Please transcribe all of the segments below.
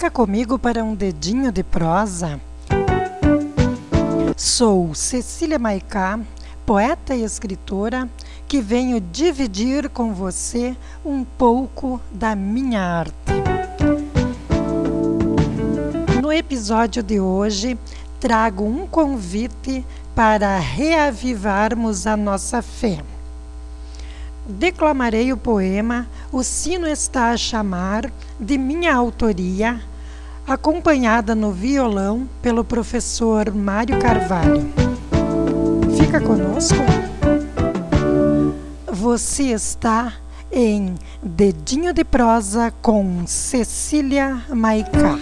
Fica comigo para um dedinho de prosa. Sou Cecília Maicá, poeta e escritora, que venho dividir com você um pouco da minha arte. No episódio de hoje, trago um convite para reavivarmos a nossa fé. Declamarei o poema O Sino Está a Chamar, de minha autoria, acompanhada no violão pelo professor Mário Carvalho. Fica conosco. Você está em Dedinho de Prosa com Cecília Maicá.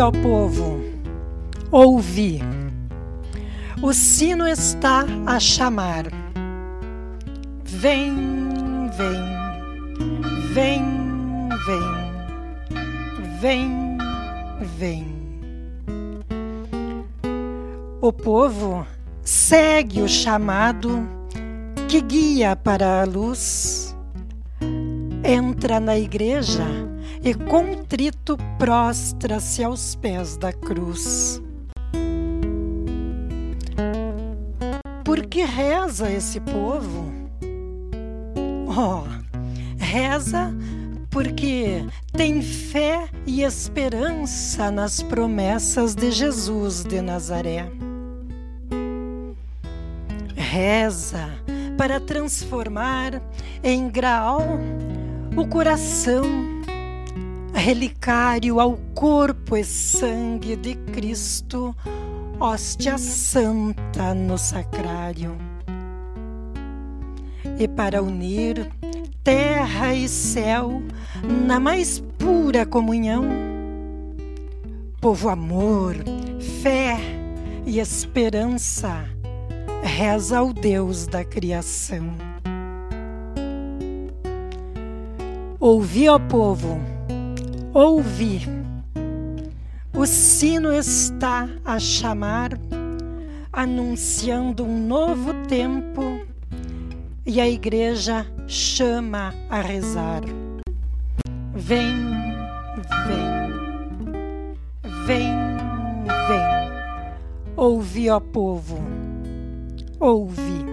Ouvi, ó povo, ouvi. O sino está a chamar. Vem, vem, vem, vem, vem, vem. O povo segue o chamado que guia para a luz. Entra na igreja e contrito prostra-se aos pés da cruz. Por que reza esse povo? Oh, reza porque tem fé e esperança nas promessas de Jesus de Nazaré. Reza para transformar em graal o coração relicário ao corpo e sangue de Cristo, hóstia santa no sacrário. E para unir terra e céu na mais pura comunhão, povo amor, fé e esperança, reza ao Deus da criação. Ouvi, ó povo, Ouvi. O sino está a chamar, anunciando um novo tempo, e a igreja chama a rezar. Vem, vem, vem, vem. Ouvi, ó povo, ouvi.